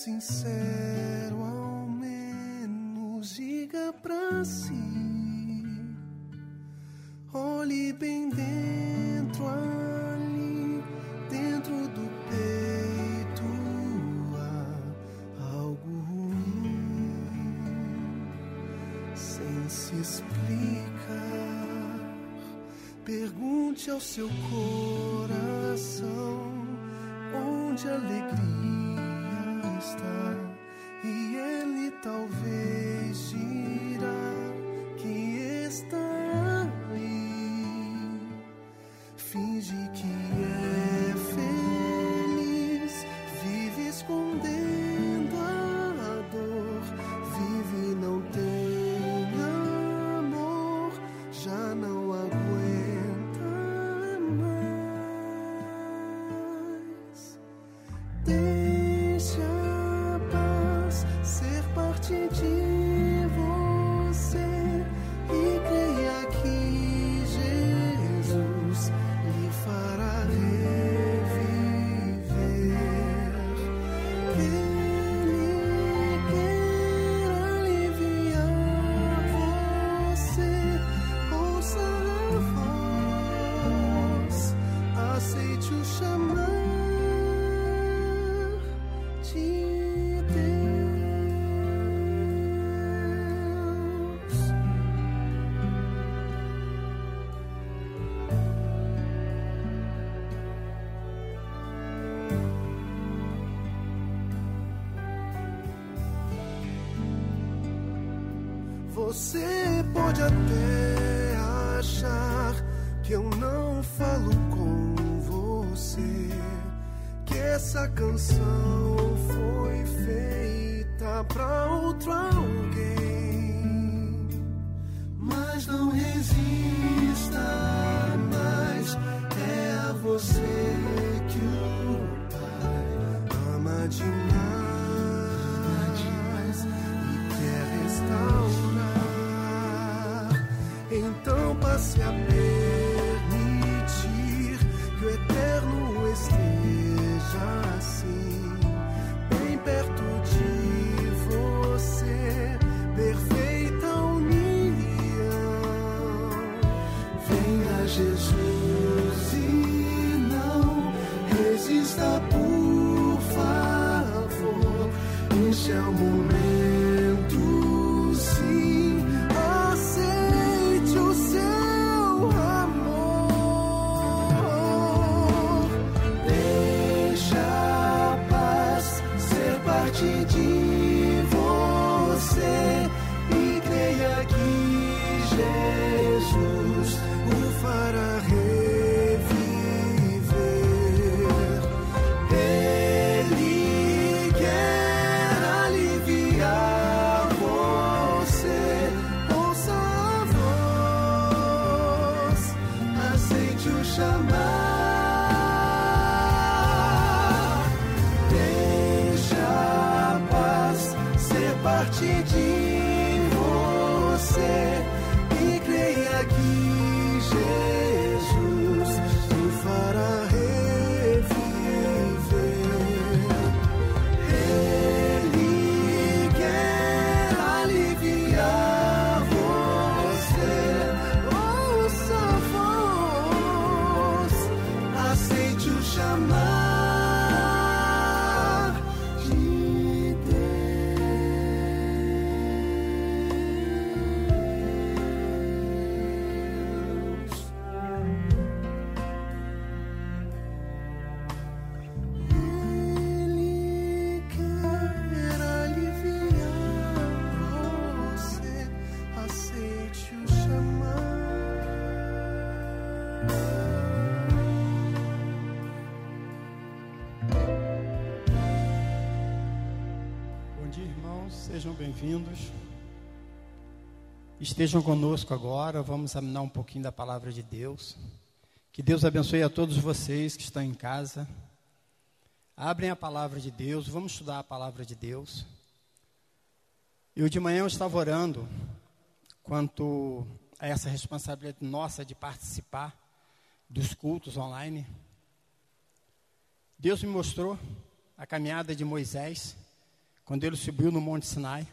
sincero, ao menos diga pra si. Olhe bem dentro ali, dentro do peito há algo ruim, sem se explicar. Pergunte ao seu coração onde alegria Você pode até achar que eu não falo com você, que essa canção Este é o momento, sim. Aceite o seu amor. Deixa a paz ser parte sejam bem-vindos. Estejam conosco agora, vamos examinar um pouquinho da palavra de Deus. Que Deus abençoe a todos vocês que estão em casa. Abrem a palavra de Deus, vamos estudar a palavra de Deus. Eu de manhã eu estava orando quanto a essa responsabilidade nossa de participar dos cultos online, Deus me mostrou a caminhada de Moisés, quando ele subiu no Monte Sinai,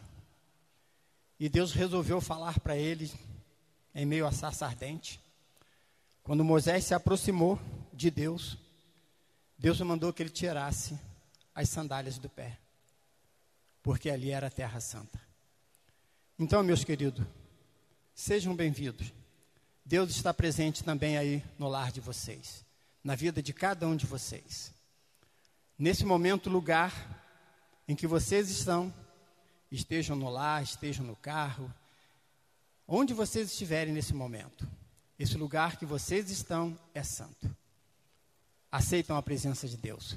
e Deus resolveu falar para ele, em meio a sarça ardente. Quando Moisés se aproximou de Deus, Deus mandou que ele tirasse as sandálias do pé, porque ali era a terra santa. Então, meus queridos, sejam bem-vindos. Deus está presente também aí no lar de vocês, na vida de cada um de vocês. Nesse momento, lugar em que vocês estão, estejam no lar, estejam no carro, onde vocês estiverem nesse momento, esse lugar que vocês estão é santo. Aceitam a presença de Deus.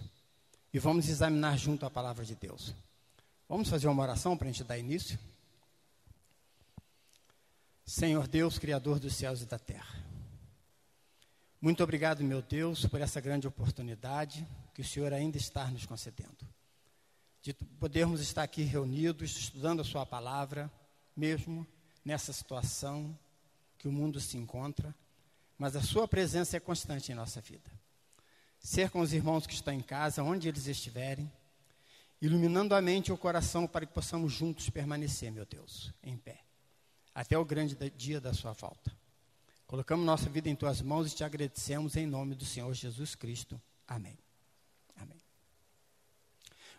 E vamos examinar junto a palavra de Deus. Vamos fazer uma oração para a gente dar início? Senhor Deus, Criador dos céus e da terra. Muito obrigado, meu Deus, por essa grande oportunidade que o Senhor ainda está nos concedendo. De podermos estar aqui reunidos, estudando a Sua palavra, mesmo nessa situação que o mundo se encontra, mas a Sua presença é constante em nossa vida. Ser com os irmãos que estão em casa, onde eles estiverem, iluminando a mente e o coração para que possamos juntos permanecer, meu Deus, em pé, até o grande dia da Sua volta. Colocamos nossa vida em Tuas mãos e te agradecemos em nome do Senhor Jesus Cristo. Amém.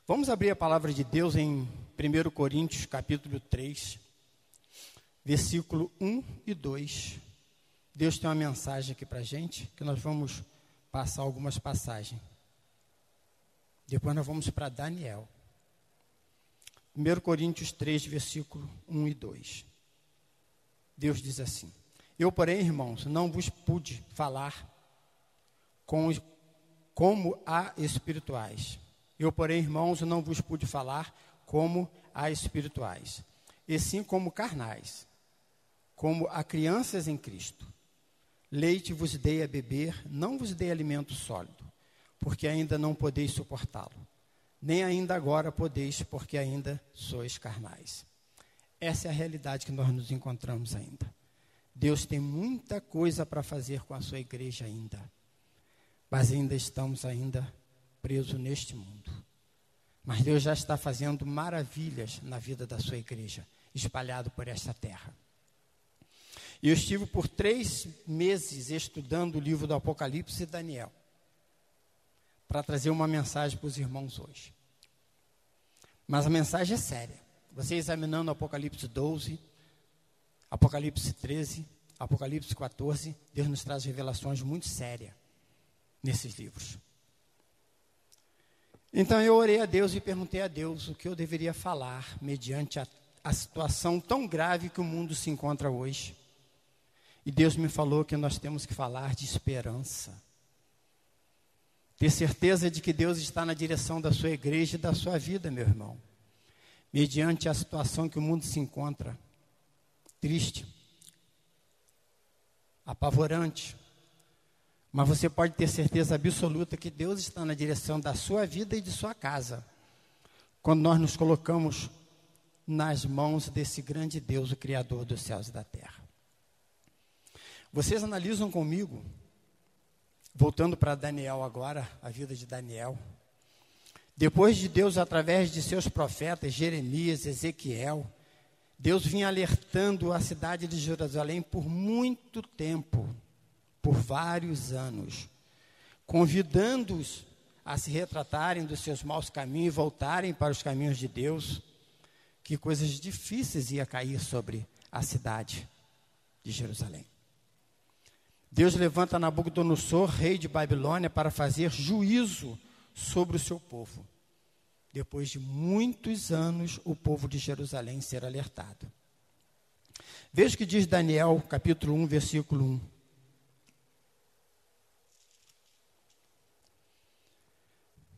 Vamos abrir a palavra de Deus em 1 Coríntios, capítulo 3, versículo 1 e 2. Deus tem uma mensagem aqui para a gente, que nós vamos passar algumas passagens. Depois nós vamos para Daniel. 1 Coríntios 3, versículo 1 e 2. Deus diz assim: Eu, porém, irmãos, não vos pude falar com, como a espirituais. Eu, porém, irmãos, não vos pude falar como a espirituais, e sim como carnais, como a crianças em Cristo. Leite vos dei a beber, não vos dei alimento sólido, porque ainda não podeis suportá-lo. Nem ainda agora podeis, porque ainda sois carnais. Essa é a realidade que nós nos encontramos ainda. Deus tem muita coisa para fazer com a sua igreja ainda. Mas ainda estamos ainda presos neste mundo. Mas Deus já está fazendo maravilhas na vida da sua igreja, espalhado por esta terra. E eu estive por três meses estudando o livro do Apocalipse e Daniel, para trazer uma mensagem para os irmãos hoje. Mas a mensagem é séria. Você examinando Apocalipse 12, Apocalipse 13, Apocalipse 14, Deus nos traz revelações muito sérias nesses livros. Então eu orei a Deus e perguntei a Deus o que eu deveria falar mediante a, a situação tão grave que o mundo se encontra hoje. E Deus me falou que nós temos que falar de esperança. Ter certeza de que Deus está na direção da sua igreja e da sua vida, meu irmão. Mediante a situação que o mundo se encontra. Triste. Apavorante. Mas você pode ter certeza absoluta que Deus está na direção da sua vida e de sua casa. Quando nós nos colocamos nas mãos desse grande Deus, o Criador dos céus e da terra. Vocês analisam comigo, voltando para Daniel agora, a vida de Daniel. Depois de Deus, através de seus profetas, Jeremias, Ezequiel, Deus vinha alertando a cidade de Jerusalém por muito tempo, por vários anos, convidando-os a se retratarem dos seus maus caminhos e voltarem para os caminhos de Deus, que coisas difíceis ia cair sobre a cidade de Jerusalém. Deus levanta Nabucodonosor, rei de Babilônia, para fazer juízo sobre o seu povo. Depois de muitos anos, o povo de Jerusalém ser alertado. Veja o que diz Daniel, capítulo 1, versículo 1.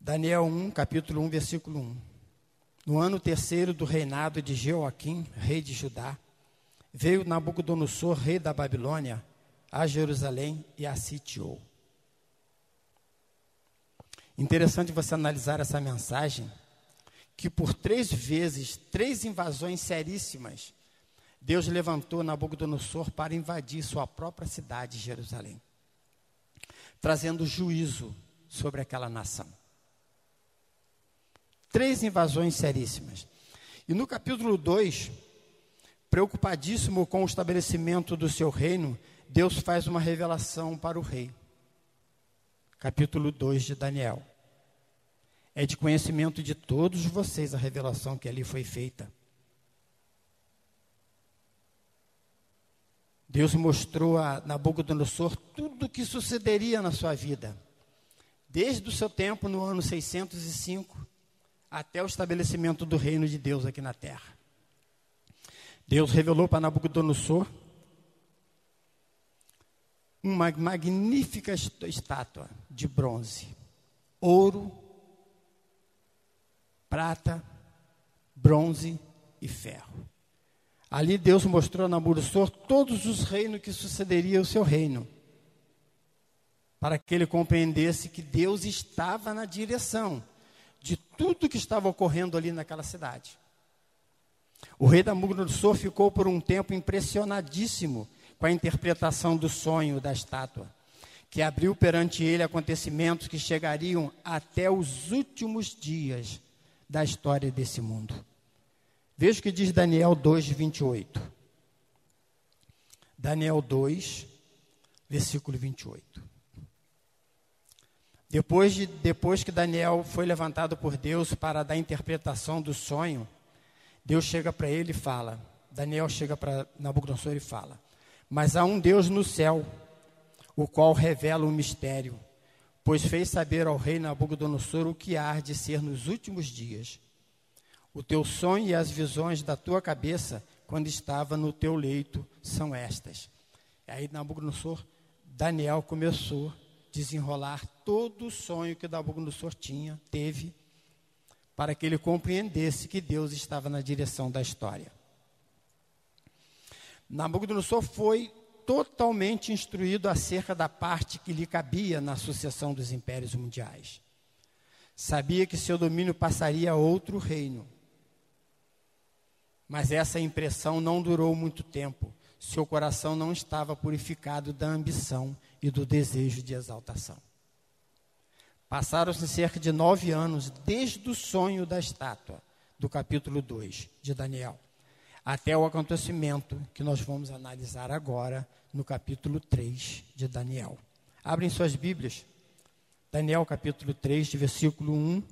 Daniel 1, capítulo 1, versículo 1. No ano terceiro do reinado de Jeoaquim, rei de Judá, veio Nabucodonosor, rei da Babilônia, a Jerusalém e a sitiou. Interessante você analisar essa mensagem, que por três vezes, três invasões seríssimas, Deus levantou Nabucodonosor para invadir sua própria cidade, Jerusalém, trazendo juízo sobre aquela nação. Três invasões seríssimas. E no capítulo 2, preocupadíssimo com o estabelecimento do seu reino, Deus faz uma revelação para o rei. Capítulo 2 de Daniel. É de conhecimento de todos vocês a revelação que ali foi feita. Deus mostrou a Nabucodonosor tudo o que sucederia na sua vida, desde o seu tempo no ano 605 até o estabelecimento do reino de Deus aqui na terra. Deus revelou para Nabucodonosor uma magnífica estátua de bronze, ouro, prata, bronze e ferro. Ali Deus mostrou a Nabucodonosor todos os reinos que sucederia o seu reino, para que ele compreendesse que Deus estava na direção de tudo que estava ocorrendo ali naquela cidade. O rei Nabucodonosor ficou por um tempo impressionadíssimo com a interpretação do sonho da estátua, que abriu perante ele acontecimentos que chegariam até os últimos dias da história desse mundo. Veja o que diz Daniel 2, 28. Daniel 2, versículo 28. Depois, de, depois que Daniel foi levantado por Deus para dar interpretação do sonho, Deus chega para ele e fala, Daniel chega para Nabucodonosor e fala, mas há um Deus no céu, o qual revela o mistério, pois fez saber ao rei Nabucodonosor o que há de ser nos últimos dias. O teu sonho e as visões da tua cabeça, quando estava no teu leito, são estas. Aí Nabucodonosor, Daniel começou a desenrolar todo o sonho que Nabucodonosor tinha, teve, para que ele compreendesse que Deus estava na direção da história. Nabucodonosor foi totalmente instruído acerca da parte que lhe cabia na sucessão dos impérios mundiais. Sabia que seu domínio passaria a outro reino. Mas essa impressão não durou muito tempo. Seu coração não estava purificado da ambição e do desejo de exaltação. Passaram-se cerca de nove anos desde o sonho da estátua, do capítulo 2 de Daniel, até o acontecimento que nós vamos analisar agora no capítulo 3 de Daniel. Abrem suas Bíblias, Daniel capítulo 3, de versículo 1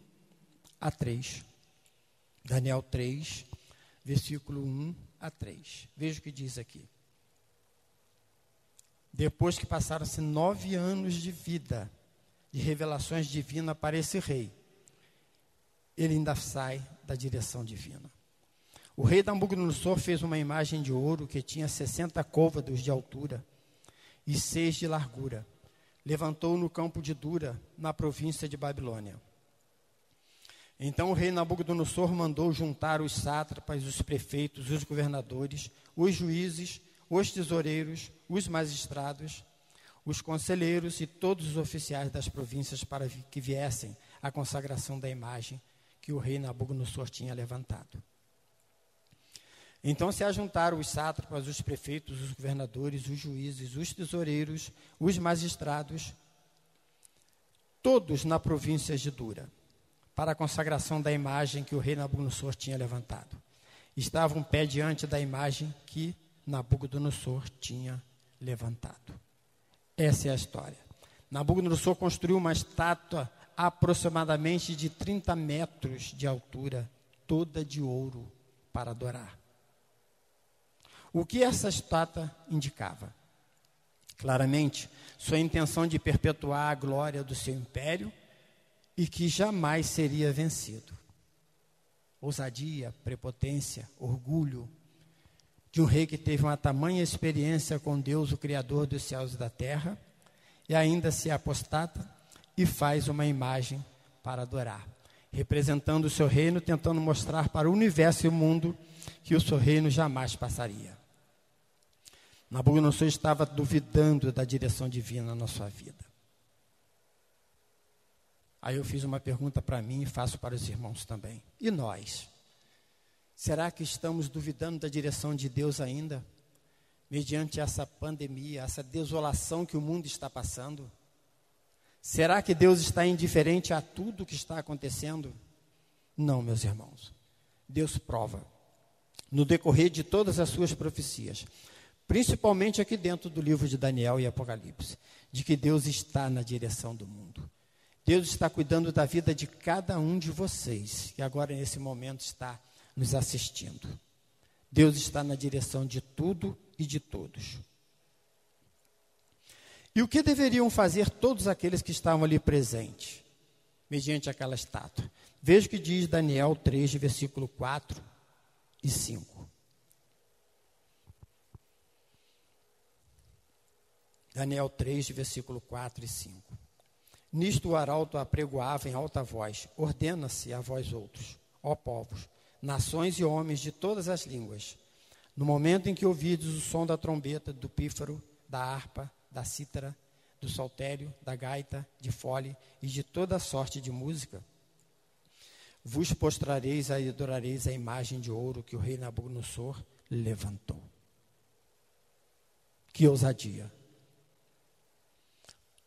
a 3. Daniel 3, versículo 1 a 3. Veja o que diz aqui. Depois que passaram-se nove anos de vida, de revelações divinas para esse rei, ele ainda sai da direção divina. O rei Nabucodonosor fez uma imagem de ouro que tinha 60 côvados de altura e seis de largura. Levantou no campo de Dura, na província de Babilônia. Então o rei Nabucodonosor mandou juntar os sátrapas, os prefeitos, os governadores, os juízes, os tesoureiros, os magistrados, os conselheiros e todos os oficiais das províncias para que viessem à consagração da imagem que o rei Nabucodonosor tinha levantado. Então se ajuntaram os sátrapas, os prefeitos, os governadores, os juízes, os tesoureiros, os magistrados, todos na província de Dura para a consagração da imagem que o rei Nabucodonosor tinha levantado. Estavam pé diante da imagem que Nabucodonosor tinha levantado. Essa é a história. Nabucodonosor construiu uma estátua aproximadamente de 30 metros de altura, toda de ouro, para adorar. O que essa estátua indicava? Claramente, sua intenção de perpetuar a glória do seu império e que jamais seria vencido. Ousadia, prepotência, orgulho de um rei que teve uma tamanha experiência com Deus, o Criador dos céus e da terra, e ainda se apostata e faz uma imagem para adorar, representando o seu reino, tentando mostrar para o universo e o mundo que o seu reino jamais passaria. Nabucodonosor estava duvidando da direção divina na sua vida. Aí eu fiz uma pergunta para mim e faço para os irmãos também. E nós? Será que estamos duvidando da direção de Deus ainda? Mediante essa pandemia, essa desolação que o mundo está passando? Será que Deus está indiferente a tudo que está acontecendo? Não, meus irmãos. Deus prova, no decorrer de todas as suas profecias, principalmente aqui dentro do livro de Daniel e Apocalipse, de que Deus está na direção do mundo. Deus está cuidando da vida de cada um de vocês, que agora nesse momento está nos assistindo. Deus está na direção de tudo e de todos. E o que deveriam fazer todos aqueles que estavam ali presentes, mediante aquela estátua? Veja o que diz Daniel 3, versículo 4 e 5. Daniel 3, versículo 4 e 5. Nisto o arauto apregoava em alta voz: Ordena-se a vós outros, ó povos, nações e homens de todas as línguas. No momento em que ouvides o som da trombeta, do pífaro, da harpa, da cítara, do saltério, da gaita, de fole e de toda sorte de música, vos postrareis e adorareis a imagem de ouro que o rei Nabucodonosor levantou. Que ousadia!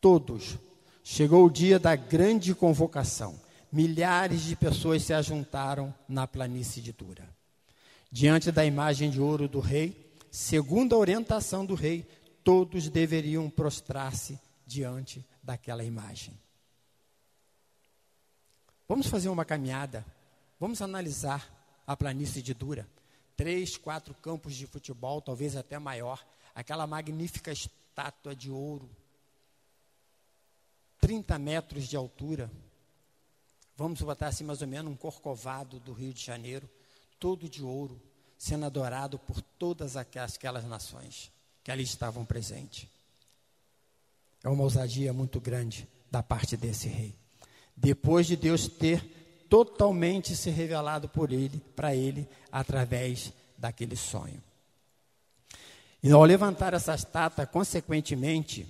Todos, chegou o dia da grande convocação milhares de pessoas se ajuntaram na planície de Dura. Diante da imagem de ouro do rei, segundo a orientação do rei, todos deveriam prostrar-se diante daquela imagem. Vamos fazer uma caminhada, vamos analisar a planície de Dura. Três, quatro campos de futebol, talvez até maior, aquela magnífica estátua de ouro, 30 metros de altura, vamos botar assim mais ou menos um corcovado do Rio de Janeiro, todo de ouro, sendo adorado por todas aquelas nações que ali estavam presentes. É uma ousadia muito grande da parte desse rei. Depois de Deus ter totalmente se revelado por ele, para ele, através daquele sonho. E ao levantar essa estátua, consequentemente,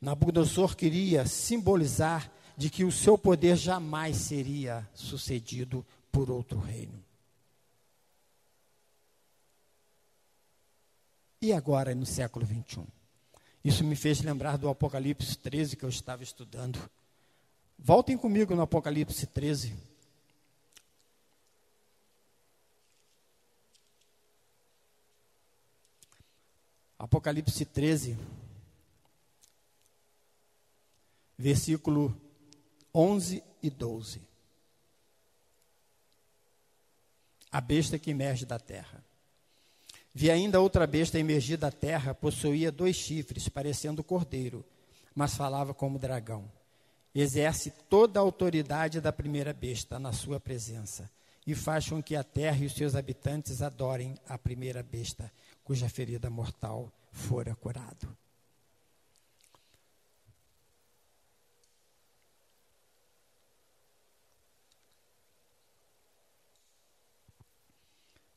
Nabucodonosor queria simbolizar de que o seu poder jamais seria sucedido por outro reino. E agora, no século 21? Isso me fez lembrar do Apocalipse 13 que eu estava estudando. Voltem comigo no Apocalipse 13. Apocalipse 13, versículo 11 e 12. A besta que emerge da terra. Vi ainda outra besta emergir da terra, possuía dois chifres, parecendo cordeiro, mas falava como dragão. Exerce toda a autoridade da primeira besta na sua presença, e faz com que a terra e os seus habitantes adorem a primeira besta, cuja ferida mortal fora curado.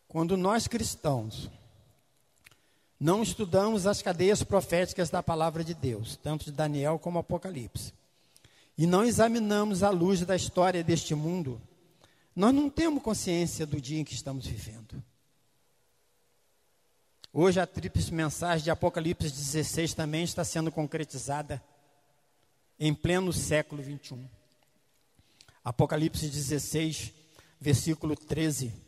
Quando nós cristãos não estudamos as cadeias proféticas da palavra de Deus, tanto de Daniel como Apocalipse, e não examinamos a luz da história deste mundo, nós não temos consciência do dia em que estamos vivendo. Hoje a tríplice mensagem de Apocalipse 16 também está sendo concretizada em pleno século 21. Apocalipse 16, versículo 13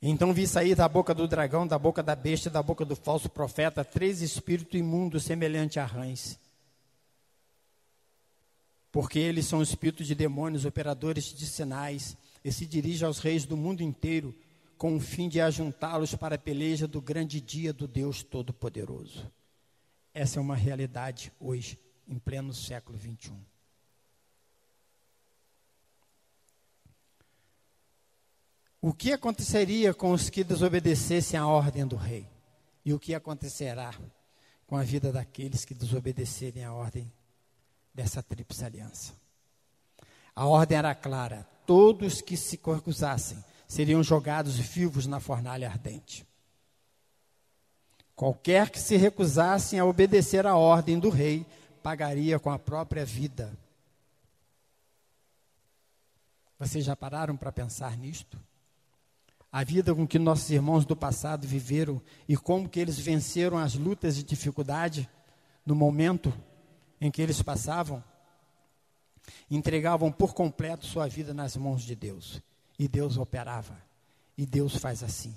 Então vi sair da boca do dragão, da boca da besta, da boca do falso profeta, três espíritos imundos semelhantes a rãs. Porque eles são espíritos de demônios, operadores de sinais, e se dirigem aos reis do mundo inteiro, com o fim de ajuntá-los para a peleja do grande dia do Deus Todo-Poderoso. Essa é uma realidade hoje, em pleno século 21. O que aconteceria com os que desobedecessem à ordem do rei? E o que acontecerá com a vida daqueles que desobedecerem à ordem dessa tríplice aliança? A ordem era clara: todos que se recusassem seriam jogados vivos na fornalha ardente. Qualquer que se recusassem a obedecer à ordem do rei pagaria com a própria vida Vocês já pararam para pensar nisto? A vida com que nossos irmãos do passado viveram e como que eles venceram as lutas e dificuldade no momento em que eles passavam, entregavam por completo sua vida nas mãos de Deus. E Deus operava. E Deus faz assim,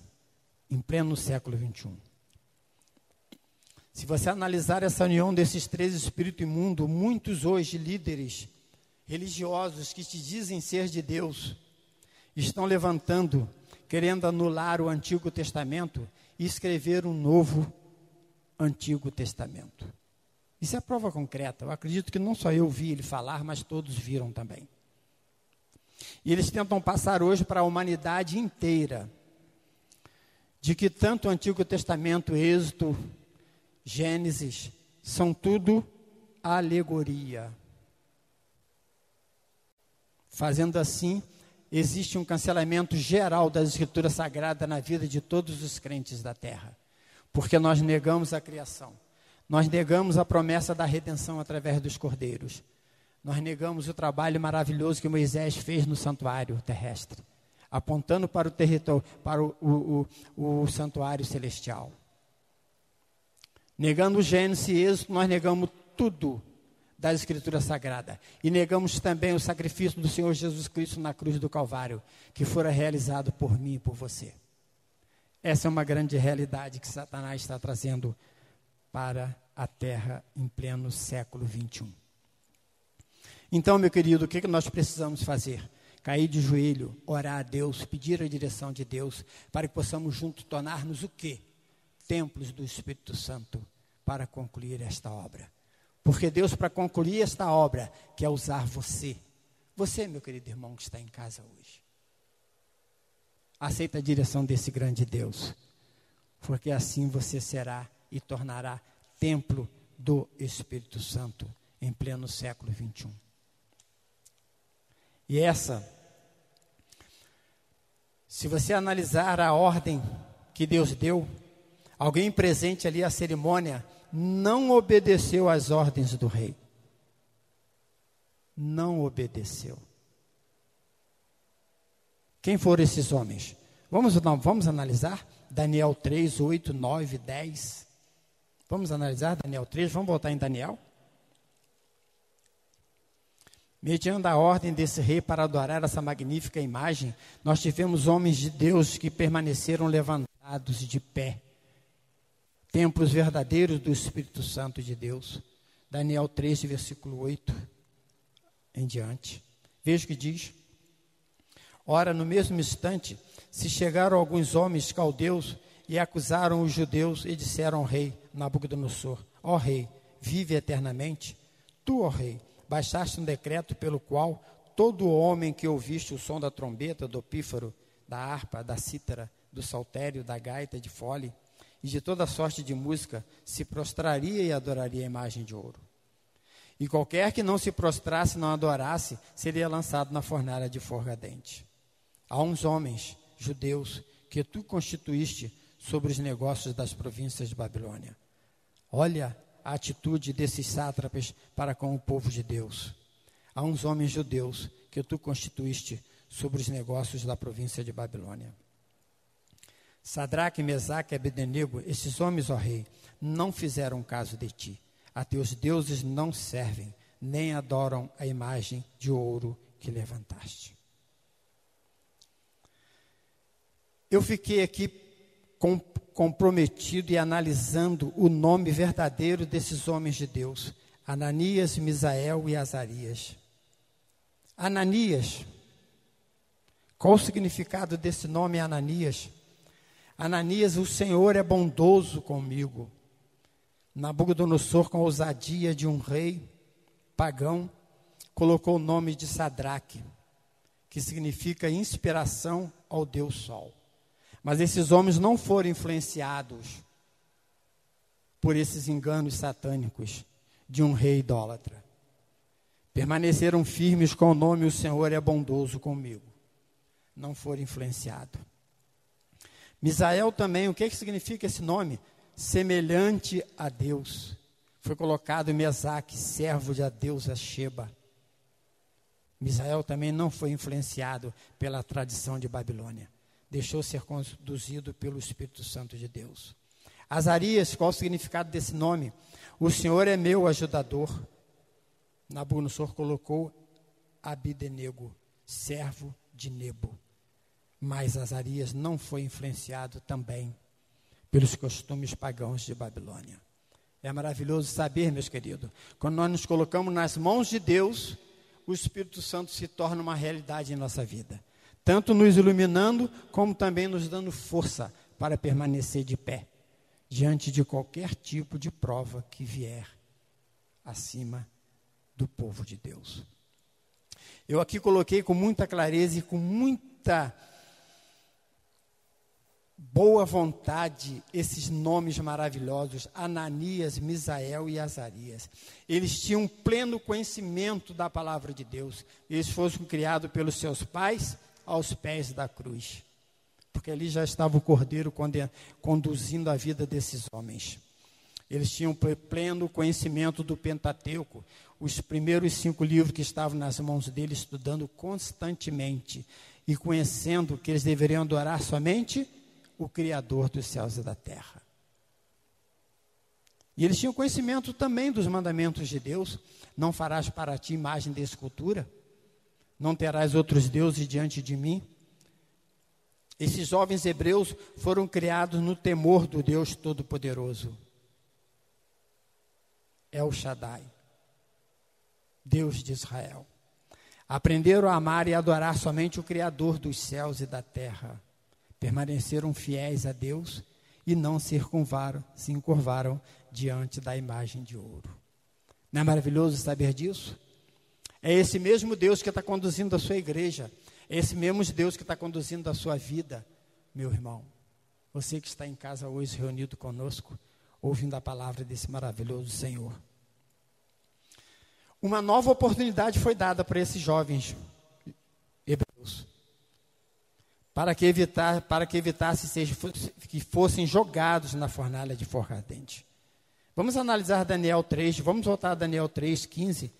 em pleno século 21. Se você analisar essa união desses três espíritos imundos, muitos hoje líderes religiosos que te dizem ser de Deus estão levantando, querendo anular o Antigo Testamento e escrever um novo Antigo Testamento. Isso é prova concreta. Eu acredito que não só eu vi ele falar, mas todos viram também. E eles tentam passar hoje para a humanidade inteira de que tanto o Antigo Testamento, Êxodo, Gênesis, são tudo alegoria. Fazendo assim, existe um cancelamento geral das Escrituras Sagradas na vida de todos os crentes da terra, porque nós negamos a criação. Nós negamos a promessa da redenção através dos cordeiros. Nós negamos o trabalho maravilhoso que Moisés fez no santuário terrestre, apontando para o território, para o, o, o, o santuário celestial. Negando o Gênesis e Êxodo, nós negamos tudo da Escritura Sagrada. E negamos também o sacrifício do Senhor Jesus Cristo na cruz do Calvário, que fora realizado por mim e por você. Essa é uma grande realidade que Satanás está trazendo para a terra em pleno século 21. Então, meu querido, o que, que nós precisamos fazer? Cair de joelho, orar a Deus, pedir a direção de Deus, para que possamos juntos tornar-nos o quê? Templos do Espírito Santo para concluir esta obra. Porque Deus, para concluir esta obra, quer usar você. Você, meu querido irmão, que está em casa hoje. Aceita a direção desse grande Deus. Porque assim você será e tornará templo do Espírito Santo em pleno século 21. E essa, se você analisar a ordem que Deus deu, alguém presente ali à cerimônia não obedeceu às ordens do rei. Não obedeceu. Quem foram esses homens? Vamos, vamos analisar Daniel 3, 8, 9, 10. Vamos analisar Daniel 3, vamos voltar em Daniel. Mediante a ordem desse rei para adorar essa magnífica imagem, nós tivemos homens de Deus que permaneceram levantados de pé. Templos verdadeiros do Espírito Santo de Deus. Daniel 3, versículo 8 em diante. Veja o que diz. Ora, no mesmo instante, se chegaram alguns homens caldeus e acusaram os judeus e disseram ao rei Nabucodonosor: Ó rei, vive eternamente. Tu, ó rei, baixaste um decreto pelo qual todo homem que ouviste o som da trombeta, do pífaro, da harpa, da cítara, do saltério, da gaita de fole e de toda sorte de música se prostraria e adoraria a imagem de ouro. E qualquer que não se prostrasse não adorasse, seria lançado na fornalha de fogo ardente. Há uns homens, judeus, que tu constituíste sobre os negócios das províncias de Babilônia. Olha a atitude desses sátrapas para com o povo de Deus. Há uns homens judeus que tu constituíste sobre os negócios da província de Babilônia. Sadraque, Mesaque e Abednego, esses homens, ó rei, não fizeram caso de ti. A teus deuses não servem, nem adoram a imagem de ouro que levantaste. Eu fiquei aqui com, comprometido e analisando o nome verdadeiro desses homens de Deus: Ananias, Misael e Azarias. Ananias, qual o significado desse nome Ananias? Ananias, o Senhor é bondoso comigo. Nabucodonosor, com a ousadia de um rei pagão, colocou o nome de Sadraque, que significa inspiração ao Deus Sol. Mas esses homens não foram influenciados por esses enganos satânicos de um rei idólatra. Permaneceram firmes com o nome O Senhor é bondoso comigo. Não foram influenciados. Misael também, o que, que significa esse nome? Semelhante a Deus. Foi colocado Mesaque, servo de a deusa Sheba. Misael também não foi influenciado pela tradição de Babilônia. Deixou ser conduzido pelo Espírito Santo de Deus. Azarias, qual o significado desse nome? O Senhor é meu ajudador. Nabucodonosor colocou Abidenego, servo de Nebo. Mas Azarias não foi influenciado também pelos costumes pagãos de Babilônia. É maravilhoso saber, meus queridos, quando nós nos colocamos nas mãos de Deus, o Espírito Santo se torna uma realidade em nossa vida, tanto nos iluminando, como também nos dando força para permanecer de pé diante de qualquer tipo de prova que vier acima do povo de Deus. Eu aqui coloquei com muita clareza e com muita boa vontade esses nomes maravilhosos, Ananias, Misael e Azarias. Eles tinham pleno conhecimento da palavra de Deus. Eles foram criados pelos seus pais aos pés da cruz. Porque ali já estava o cordeiro conduzindo a vida desses homens. Eles tinham pleno conhecimento do Pentateuco, os primeiros cinco livros que estavam nas mãos deles, estudando constantemente e conhecendo que eles deveriam adorar somente o Criador dos céus e da terra. E eles tinham conhecimento também dos mandamentos de Deus: não farás para ti imagem de escultura, não terás outros deuses diante de mim. Esses jovens hebreus foram criados no temor do Deus Todo-Poderoso. El Shaddai, Deus de Israel. Aprenderam a amar e adorar somente o Criador dos céus e da terra permaneceram fiéis a Deus e não se se encurvaram diante da imagem de ouro. Não é maravilhoso saber disso? É esse mesmo Deus que está conduzindo a sua igreja, é esse mesmo Deus que está conduzindo a sua vida, meu irmão. Você que está em casa hoje reunido conosco, ouvindo a palavra desse maravilhoso Senhor. Uma nova oportunidade foi dada para esses jovens hebreus para que, evitar, para que evitasse seja, que fossem jogados na fornalha de fogo ardente. Vamos analisar Daniel 3, vamos voltar a Daniel 3, 15.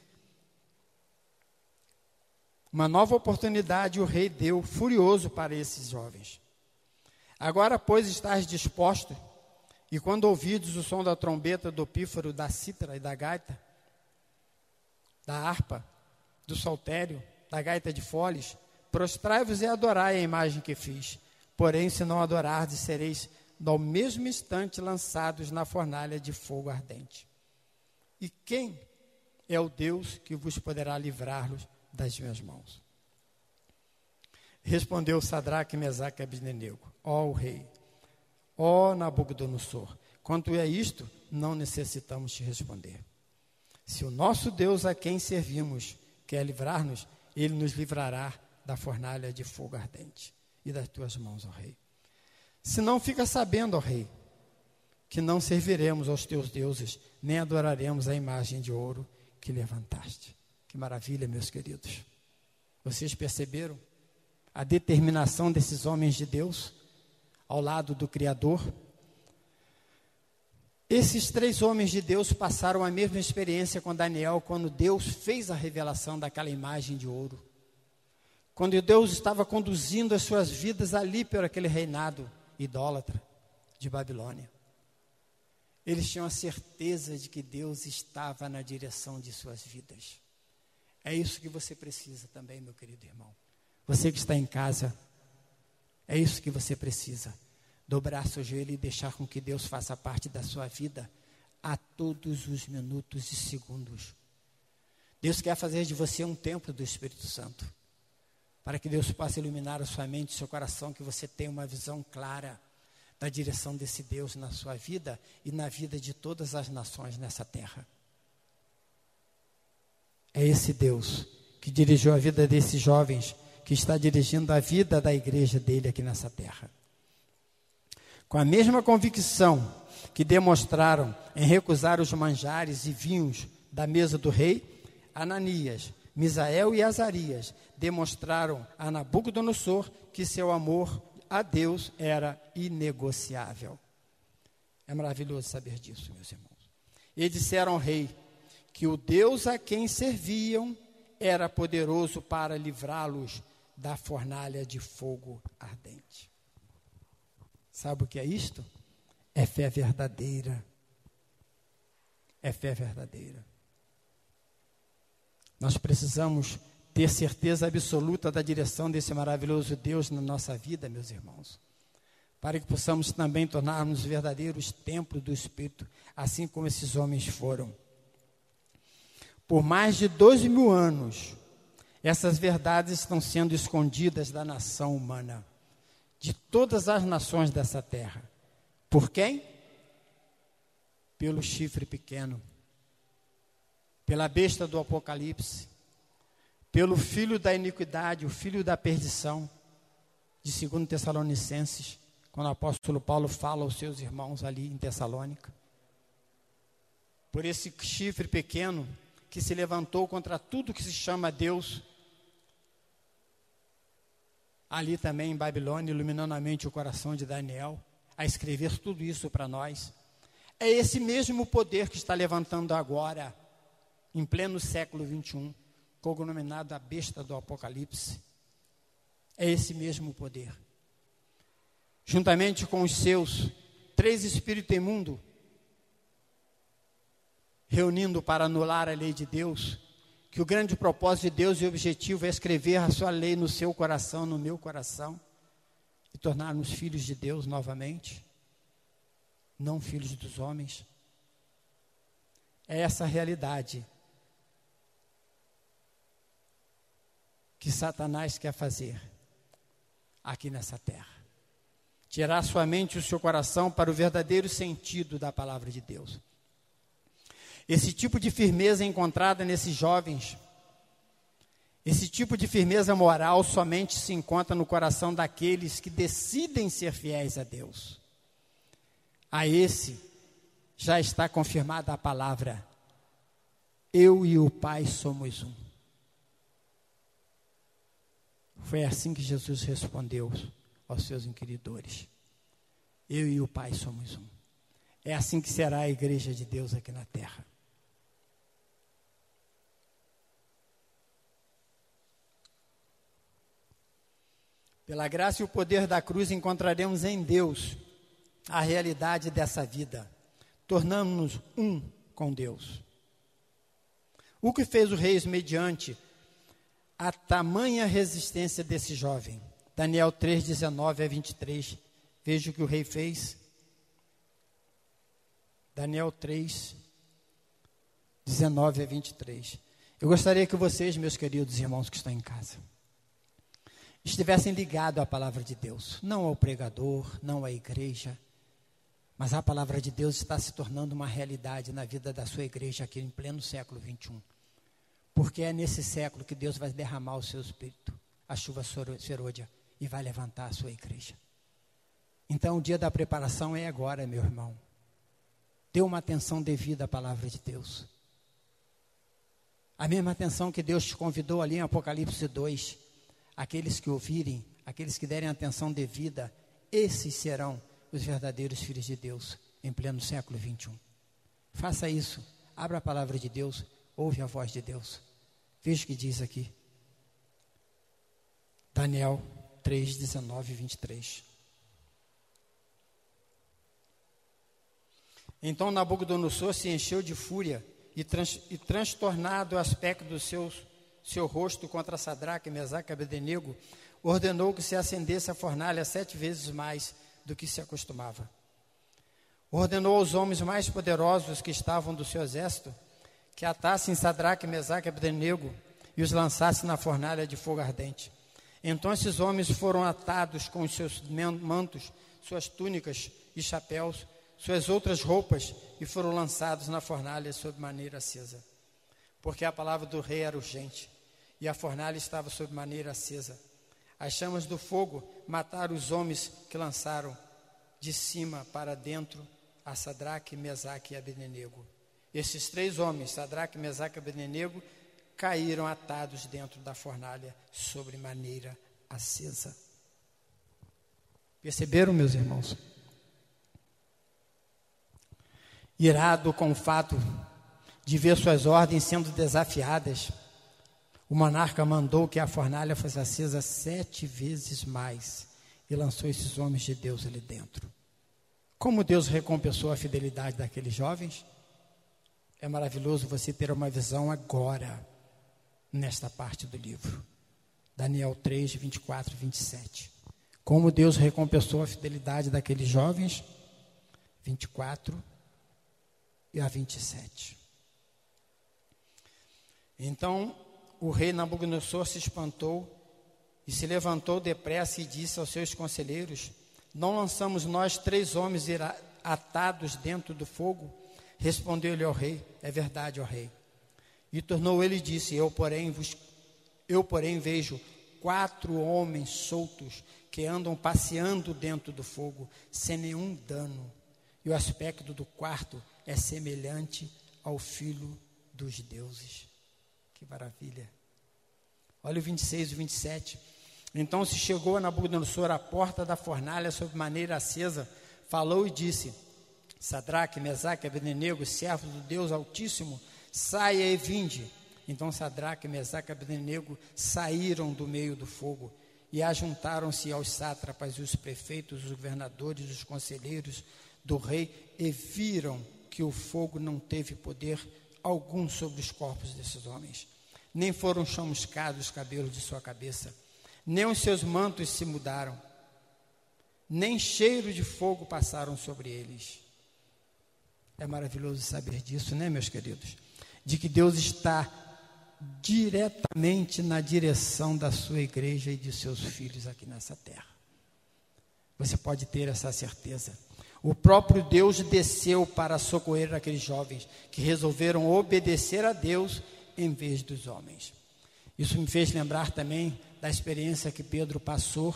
Uma nova oportunidade o rei deu furioso para esses jovens. Agora, pois, estás disposto, e quando ouvides o som da trombeta, do pífaro, da cítara e da gaita, da harpa, do saltério, da gaita de foles, Prostrai-vos e adorai a imagem que fiz. Porém, se não adorardes, sereis no mesmo instante lançados na fornalha de fogo ardente. E quem é o Deus que vos poderá livrar-los das minhas mãos? Respondeu Sadraque, Mesaque e Abednego, ó o rei, ó Nabucodonosor, quanto é isto, não necessitamos te responder. Se o nosso Deus a quem servimos quer livrar-nos, ele nos livrará da fornalha de fogo ardente e das tuas mãos, ó Rei. Se não fica sabendo, ó Rei, que não serviremos aos teus deuses, nem adoraremos a imagem de ouro que levantaste. Que maravilha, meus queridos. Vocês perceberam a determinação desses homens de Deus ao lado do Criador? Esses três homens de Deus passaram a mesma experiência com Daniel quando Deus fez a revelação daquela imagem de ouro. Quando Deus estava conduzindo as suas vidas ali por aquele reinado idólatra de Babilônia. Eles tinham a certeza de que Deus estava na direção de suas vidas. É isso que você precisa também, meu querido irmão. Você que está em casa, é isso que você precisa. Dobrar seu joelho e deixar com que Deus faça parte da sua vida a todos os minutos e segundos. Deus quer fazer de você um templo do Espírito Santo para que Deus possa iluminar a sua mente, o seu coração, que você tenha uma visão clara da direção desse Deus na sua vida e na vida de todas as nações nessa terra. É esse Deus que dirigiu a vida desses jovens, que está dirigindo a vida da igreja dele aqui nessa terra. Com a mesma convicção que demonstraram em recusar os manjares e vinhos da mesa do rei, Ananias, Misael e Azarias demonstraram a Nabucodonosor que seu amor a Deus era inegociável. É maravilhoso saber disso, meus irmãos. E disseram ao rei que o Deus a quem serviam era poderoso para livrá-los da fornalha de fogo ardente. Sabe o que é isto? É fé verdadeira. É fé verdadeira. Nós precisamos ter certeza absoluta da direção desse maravilhoso Deus na nossa vida, meus irmãos, para que possamos também tornarmos verdadeiros templos do Espírito, assim como esses homens foram. Por mais de dois mil anos, essas verdades estão sendo escondidas da nação humana, de todas as nações dessa terra. Por quem? Pelo chifre pequeno, pela besta do Apocalipse, pelo filho da iniquidade, o filho da perdição, de 2 Tessalonicenses, quando o apóstolo Paulo fala aos seus irmãos ali em Tessalônica. Por esse chifre pequeno que se levantou contra tudo que se chama Deus, ali também em Babilônia, iluminando a mente e o coração de Daniel, a escrever tudo isso para nós. É esse mesmo poder que está levantando agora, em pleno século 21, cognominado a besta do Apocalipse. É esse mesmo poder. Juntamente com os seus três espíritos imundos, reunindo para anular a lei de Deus, que o grande propósito de Deus e objetivo é escrever a sua lei no seu coração, no meu coração, e tornar-nos filhos de Deus novamente, não filhos dos homens. É essa a realidade que Satanás quer fazer aqui nessa terra. Tirar sua mente e o seu coração para o verdadeiro sentido da palavra de Deus. Esse tipo de firmeza encontrada nesses jovens, esse tipo de firmeza moral somente se encontra no coração daqueles que decidem ser fiéis a Deus. A esse já está confirmada a palavra: Eu e o Pai somos um. Foi assim que Jesus respondeu aos seus inquiridores: Eu e o Pai somos um. É assim que será a igreja de Deus aqui na terra. Pela graça e o poder da cruz, encontraremos em Deus a realidade dessa vida, tornando-nos um com Deus. O que fez o rei mediante a tamanha resistência desse jovem? Daniel 3, 19 a 23. Veja o que o rei fez. Daniel 3, 19 a 23. Eu gostaria que vocês, meus queridos irmãos que estão em casa, estivessem ligados à palavra de Deus, não ao pregador, não à igreja, mas a palavra de Deus está se tornando uma realidade na vida da sua igreja aqui em pleno século 21. Porque é nesse século que Deus vai derramar o seu espírito, a chuva serôdia, e vai levantar a sua igreja. Então o dia da preparação é agora, meu irmão. Dê uma atenção devida à palavra de Deus. A mesma atenção que Deus te convidou ali em Apocalipse 2 aqueles que ouvirem, aqueles que derem atenção devida, esses serão os verdadeiros filhos de Deus em pleno século 21. Faça isso, abra a palavra de Deus, ouve a voz de Deus. Veja o que diz aqui. Daniel 3, 19 e 23. Então Nabucodonosor se encheu de fúria e, trans, e transtornado o aspecto dos seus seu rosto contra Sadraque, Mesaque e Abednego, ordenou que se acendesse a fornalha sete vezes mais do que se acostumava. Ordenou aos homens mais poderosos que estavam do seu exército que atassem Sadraque, Mesaque e Abednego e os lançassem na fornalha de fogo ardente. Então esses homens foram atados com os seus mantos, suas túnicas e chapéus, suas outras roupas e foram lançados na fornalha sob maneira acesa. Porque a palavra do rei era urgente e a fornalha estava sob maneira acesa. As chamas do fogo mataram os homens que lançaram de cima para dentro a Sadraque, Mesaque e Abednego. Esses três homens, Sadraque, Mesaque e Abednego, caíram atados dentro da fornalha sobre maneira acesa. Perceberam, meus irmãos? Irado com o fato de ver suas ordens sendo desafiadas, O monarca mandou que a fornalha fosse acesa sete vezes mais e lançou esses homens de Deus ali dentro. Como Deus recompensou a fidelidade daqueles jovens? É maravilhoso você ter uma visão agora, nesta parte do livro. Daniel 3, 24 e 27. Como Deus recompensou a fidelidade daqueles jovens? 24 e a 27. Então o rei Nabucodonosor se espantou e se levantou depressa e disse aos seus conselheiros: Não lançamos nós três homens atados dentro do fogo? Respondeu-lhe ao rei: É verdade, ó rei. E tornou ele e disse: Eu, porém, vos, eu, porém, vejo quatro homens soltos que andam passeando dentro do fogo, sem nenhum dano. E o aspecto do quarto é semelhante ao filho dos deuses. Que maravilha. Olha o 26 e 27. Então se chegou a Nabucodonosor à porta da fornalha sob maneira acesa, falou e disse: Sadraque, Mesaque, Abednego, servos do Deus Altíssimo, saia e vinde. Então Sadraque, Mesaque e Abednego saíram do meio do fogo e ajuntaram-se aos sátrapas e os prefeitos, os governadores, os conselheiros do rei e viram que o fogo não teve poder algum sobre os corpos desses homens, nem foram chamuscados os cabelos de sua cabeça, nem os seus mantos se mudaram, nem cheiro de fogo passaram sobre eles. É maravilhoso saber disso, né, meus queridos? De que Deus está diretamente na direção da sua igreja e de seus filhos aqui nessa terra. Você pode ter essa certeza. O próprio Deus desceu para socorrer aqueles jovens que resolveram obedecer a Deus em vez dos homens. Isso me fez lembrar também da experiência que Pedro passou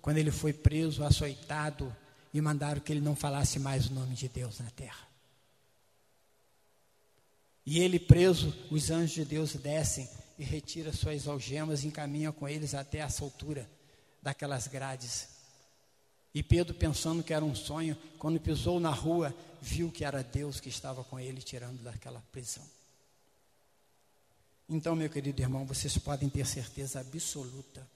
quando ele foi preso, açoitado e mandaram que ele não falasse mais o nome de Deus na terra. E ele preso, os anjos de Deus descem e retira suas algemas e encaminha com eles até essa altura daquelas grades e Pedro, pensando que era um sonho, quando pisou na rua, viu que era Deus que estava com ele, tirando daquela prisão. Então, meu querido irmão, vocês podem ter certeza absoluta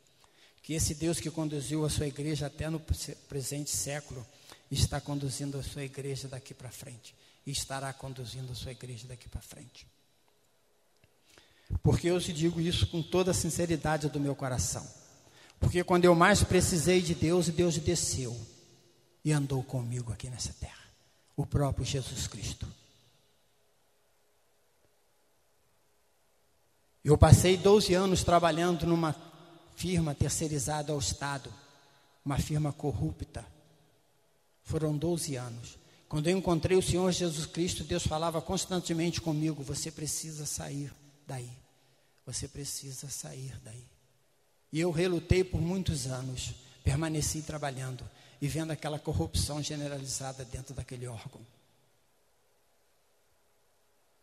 que esse Deus que conduziu a sua igreja até no presente século está conduzindo a sua igreja daqui para frente e estará conduzindo a sua igreja daqui para frente. Porque eu te digo isso com toda a sinceridade do meu coração. Porque quando eu mais precisei de Deus, Deus desceu e andou comigo aqui nessa terra. O próprio Jesus Cristo. Eu passei 12 anos trabalhando numa firma terceirizada ao Estado, uma firma corrupta. Foram 12 anos. Quando eu encontrei o Senhor Jesus Cristo, Deus falava constantemente comigo: você precisa sair daí. Você precisa sair daí. E eu relutei por muitos anos, permaneci trabalhando e vendo aquela corrupção generalizada dentro daquele órgão.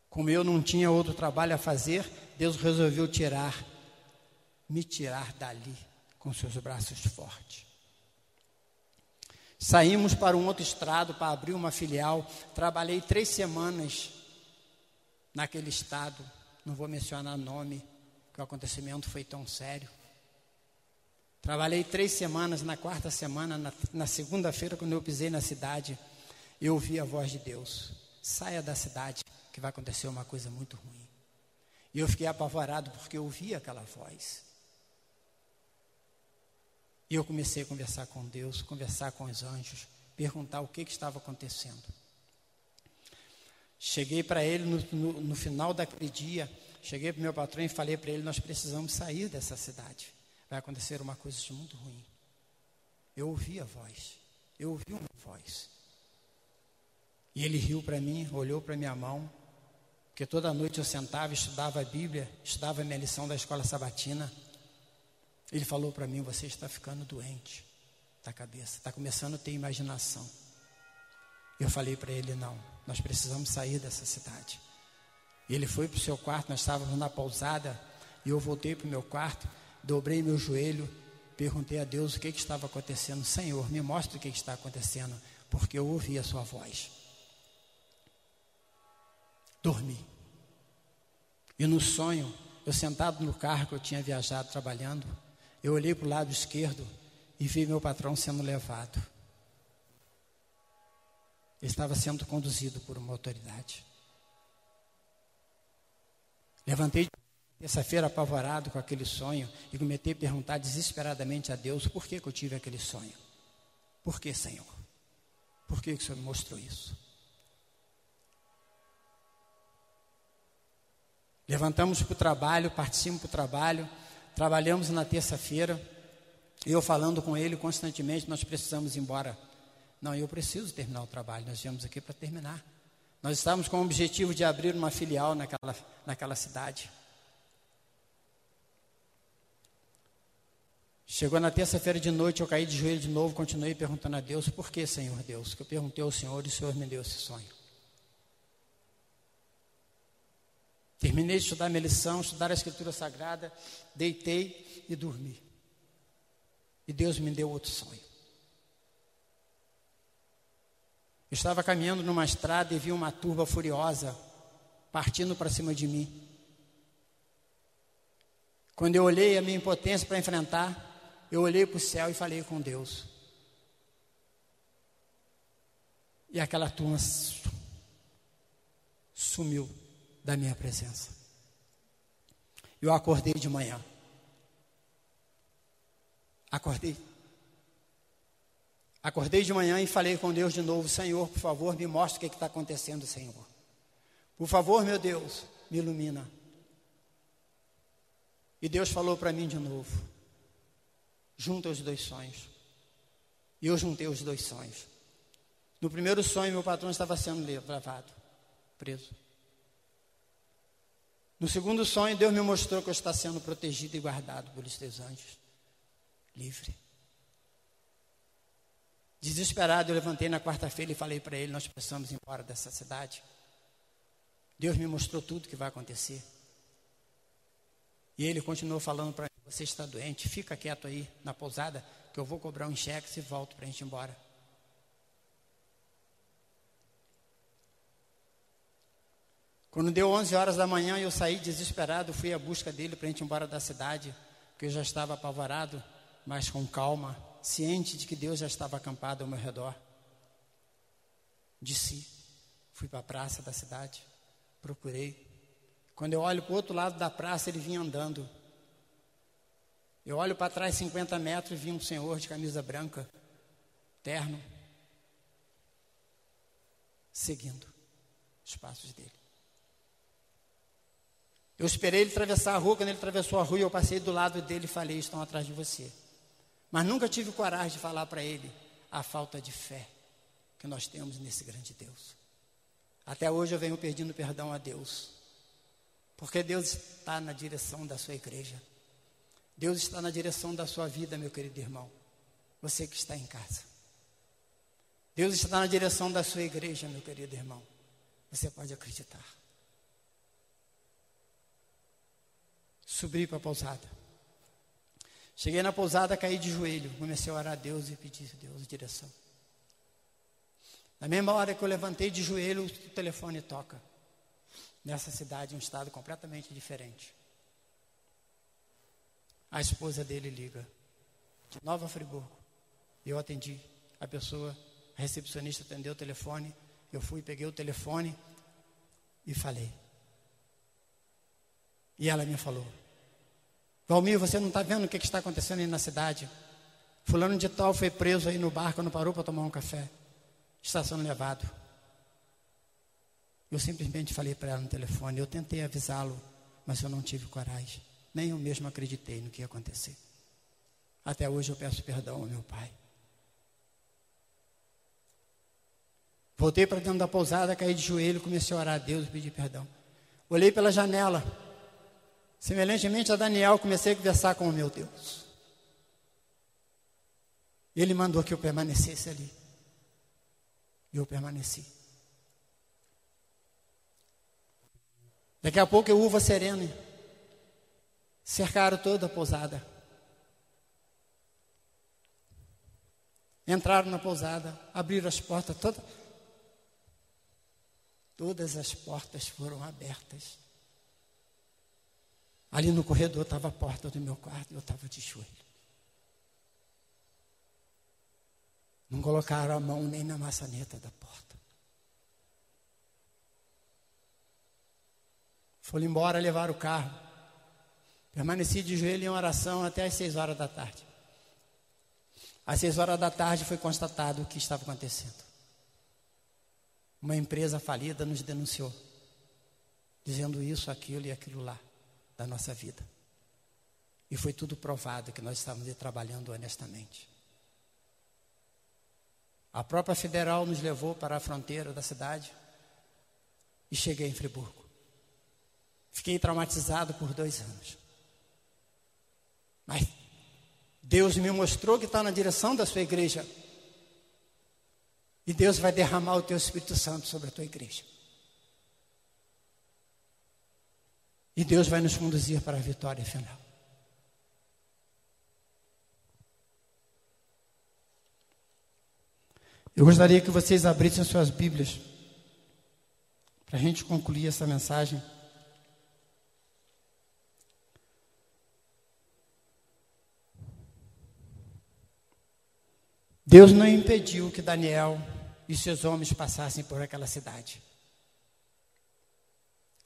Como eu não tinha outro trabalho a fazer, Deus resolveu tirar, me tirar dali com seus braços fortes. Saímos para um outro estado para abrir uma filial. Trabalhei três semanas naquele estado. Não vou mencionar nome, porque o acontecimento foi tão sério. Trabalhei três semanas, na quarta semana, na, na segunda-feira, quando eu pisei na cidade, eu ouvi a voz de Deus: saia da cidade, que vai acontecer uma coisa muito ruim. E eu fiquei apavorado porque eu ouvi aquela voz. E eu comecei a conversar com Deus, conversar com os anjos, perguntar o que, que estava acontecendo. Cheguei para ele no, no, no final daquele dia, cheguei para o meu patrão e falei para ele: nós precisamos sair dessa cidade vai acontecer uma coisa de muito ruim. Eu ouvi a voz, eu ouvi uma voz. E ele riu para mim, olhou para minha mão, porque toda noite eu sentava, estudava a Bíblia, estudava a minha lição da escola sabatina. Ele falou para mim: Você está ficando doente da cabeça, está começando a ter imaginação. Eu falei para ele: Não, nós precisamos sair dessa cidade. Ele foi para o seu quarto, nós estávamos na pousada, e eu voltei para o meu quarto dobrei meu joelho, perguntei a Deus o que, que estava acontecendo. Senhor, me mostre o que, que está acontecendo, porque eu ouvi a sua voz. Dormi. E no sonho, eu sentado no carro que eu tinha viajado trabalhando, eu olhei para o lado esquerdo e vi meu patrão sendo levado. Ele estava sendo conduzido por uma autoridade. Levantei terça-feira apavorado com aquele sonho e comecei a perguntar desesperadamente a Deus por que, que eu tive aquele sonho. Por que, Senhor? Por que, que o Senhor me mostrou isso? Levantamos para o trabalho, partimos para o trabalho, trabalhamos na terça-feira, eu falando com ele constantemente, nós precisamos ir embora. Não, eu preciso terminar o trabalho, nós viemos aqui para terminar. Nós estávamos com o objetivo de abrir uma filial naquela, naquela cidade. Chegou na terça-feira de noite, eu caí de joelho de novo, continuei perguntando a Deus, por que, Senhor Deus? Que eu perguntei ao Senhor e o Senhor me deu esse sonho. Terminei de estudar minha lição, estudar a Escritura Sagrada, deitei e dormi. E Deus me deu outro sonho. Eu estava caminhando numa estrada e vi uma turba furiosa partindo para cima de mim. Quando eu olhei a minha impotência para enfrentar, eu olhei para o céu e falei com Deus. E aquela turma sumiu da minha presença. Eu acordei de manhã. Acordei. Acordei de manhã e falei com Deus de novo: Senhor, por favor, me mostre o que é está acontecendo, Senhor. Por favor, meu Deus, me ilumina. E Deus falou para mim de novo: junta os dois sonhos. E eu juntei os dois sonhos. No primeiro sonho, meu patrão estava sendo levado, preso. No segundo sonho, Deus me mostrou que eu estava sendo protegido e guardado pelos teus anjos, livre. Desesperado, eu levantei na quarta-feira e falei para ele: Nós precisamos ir embora dessa cidade. Deus me mostrou tudo que vai acontecer. E ele continuou falando para mim: Você está doente, fica quieto aí na pousada, que eu vou cobrar um cheque e volto para a gente ir embora. Quando deu 11 horas da manhã, eu saí desesperado, fui à busca dele para a gente ir embora da cidade, porque eu já estava apavorado, mas com calma, ciente de que Deus já estava acampado ao meu redor. Desci, fui para a praça da cidade, procurei. Quando eu olho para o outro lado da praça, ele vinha andando. Eu olho para trás 50 metros e vi um senhor de camisa branca, terno, seguindo os passos dele. Eu esperei ele atravessar a rua, quando ele atravessou a rua, eu passei do lado dele e falei: Estão atrás de você. Mas nunca tive coragem de falar para ele a falta de fé que nós temos nesse grande Deus. Até hoje eu venho pedindo perdão a Deus, porque Deus está na direção da sua igreja, Deus está na direção da sua vida, meu querido irmão, você que está em casa. Deus está na direção da sua igreja, meu querido irmão, você pode acreditar. Subi para a pousada. Cheguei na pousada, caí de joelho, comecei a orar a Deus e pedir a Deus direção. Na mesma hora que eu levantei de joelho, o telefone toca. Nessa cidade, um estado completamente diferente. A esposa dele liga, de Nova Friburgo. Eu atendi. A pessoa, a recepcionista, atendeu o telefone. Eu fui, peguei o telefone e falei. E ela me falou: Valmir, você não está vendo o que, que está acontecendo aí na cidade? Fulano de tal foi preso aí no barco, não parou para tomar um café. Está sendo levado. Eu simplesmente falei para ela no telefone, eu tentei avisá-lo, mas eu não tive coragem. Nem eu mesmo acreditei no que ia acontecer. Até hoje eu peço perdão ao meu pai. Voltei para dentro da pousada, caí de joelho, comecei a orar a Deus e pedir perdão. Olhei pela janela, Semelhantemente a Daniel, comecei a conversar com o meu Deus. Ele mandou que eu permanecesse ali. E eu permaneci. Daqui a pouco eu uva serena. Cercaram toda a pousada. Entraram na pousada, abriram as portas, toda, todas as portas foram abertas. Ali no corredor estava a porta do meu quarto e eu estava de joelho. Não colocaram a mão nem na maçaneta da porta. Foram embora levar o carro. Permaneci de joelho em oração até as seis horas da tarde. Às seis horas da tarde foi constatado o que estava acontecendo. Uma empresa falida nos denunciou, dizendo isso, aquilo e aquilo lá da nossa vida. E foi tudo provado que nós estávamos trabalhando honestamente. A própria federal nos levou para a fronteira da cidade e cheguei em Friburgo. Fiquei traumatizado por dois anos. Mas Deus me mostrou que está na direção da sua igreja. E Deus vai derramar o teu Espírito Santo sobre a tua igreja. E Deus vai nos conduzir para a vitória final. Eu gostaria que vocês abrissem suas Bíblias para a gente concluir essa mensagem. Deus não impediu que Daniel e seus homens passassem por aquela cidade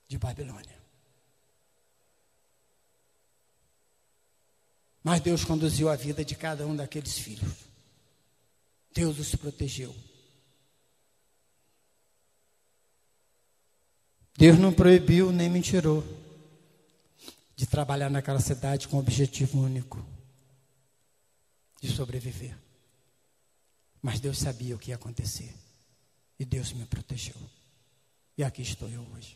de Babilônia. Mas Deus conduziu a vida de cada um daqueles filhos. Deus os protegeu. Deus não proibiu nem me tirou de trabalhar naquela cidade com um objetivo único de sobreviver. Mas Deus sabia o que ia acontecer. E Deus me protegeu. E aqui estou eu hoje.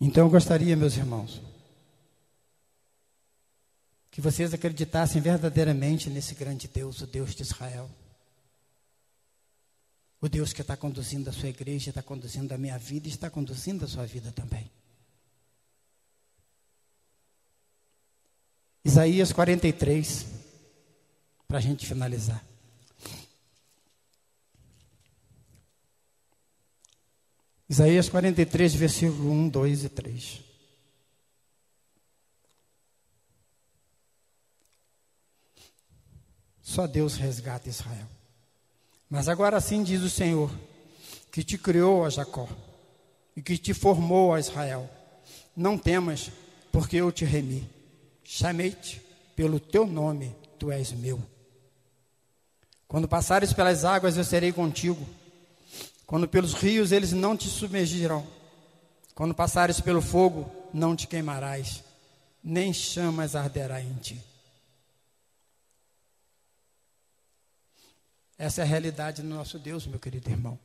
Então eu gostaria, meus irmãos, que vocês acreditassem verdadeiramente nesse grande Deus, o Deus de Israel. O Deus que está conduzindo a sua igreja, está conduzindo a minha vida e está conduzindo a sua vida também. Isaías 43, para a gente finalizar. Isaías 43, versículo 1, 2 e 3. Só Deus resgata Israel. Mas agora sim diz o Senhor, que te criou a Jacó e que te formou a Israel. Não temas, porque eu te remi. Chamei-te pelo teu nome, tu és meu. Quando passares pelas águas, eu serei contigo quando pelos rios eles não te submergirão. Quando passares pelo fogo, não te queimarás, nem chamas arderá em ti. Essa é a realidade do nosso Deus, meu querido irmão.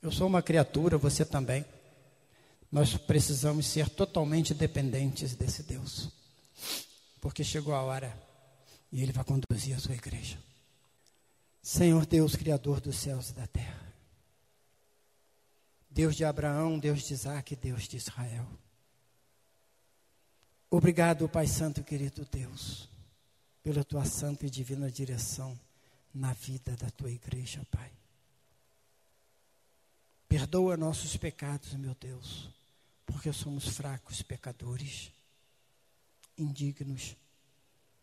Eu sou uma criatura, você também. Nós precisamos ser totalmente dependentes desse Deus. Porque chegou a hora e Ele vai conduzir a sua igreja. Senhor Deus, Criador dos céus e da terra. Deus de Abraão, Deus de Isaac, Deus de Israel. Obrigado, Pai Santo, querido Deus, pela tua santa e divina direção na vida da tua igreja, Pai. Perdoa nossos pecados, meu Deus, porque somos fracos pecadores, indignos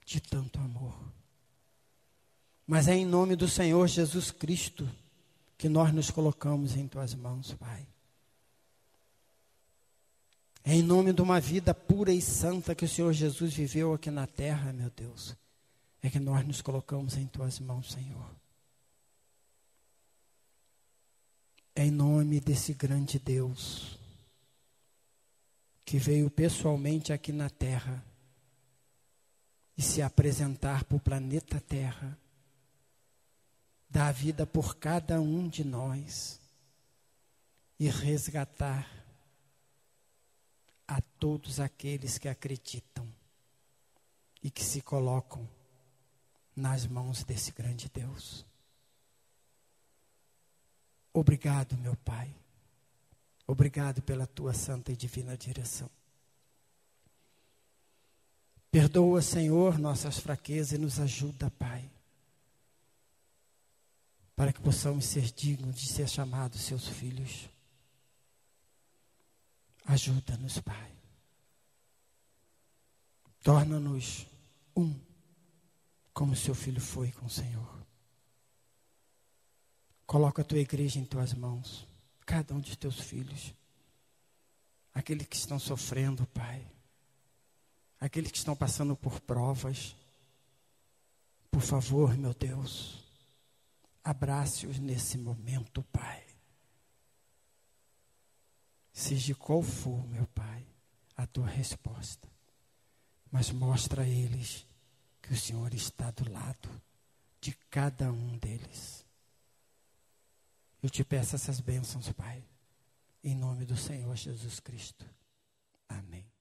de tanto amor. Mas é em nome do Senhor Jesus Cristo que nós nos colocamos em tuas mãos, Pai. É em nome de uma vida pura e santa que o Senhor Jesus viveu aqui na terra, meu Deus. É que nós nos colocamos em tuas mãos, Senhor. É em nome desse grande Deus que veio pessoalmente aqui na terra e se apresentar para o planeta Terra dar a vida por cada um de nós e resgatar a todos aqueles que acreditam e que se colocam nas mãos desse grande Deus. Obrigado, meu Pai. Obrigado pela tua santa e divina direção. Perdoa, Senhor, nossas fraquezas e nos ajuda, Pai para que possamos ser dignos de ser chamados seus filhos. Ajuda-nos, Pai. Torna-nos um, como seu filho foi com o Senhor. Coloca a tua igreja em tuas mãos, cada um de teus filhos, aqueles que estão sofrendo, Pai, aqueles que estão passando por provas. Por favor, meu Deus, abrace-os nesse momento, Pai. Seja qual for, meu Pai, a tua resposta, mas mostra a eles que o Senhor está do lado de cada um deles. Eu te peço essas bênçãos, Pai, em nome do Senhor Jesus Cristo. Amém.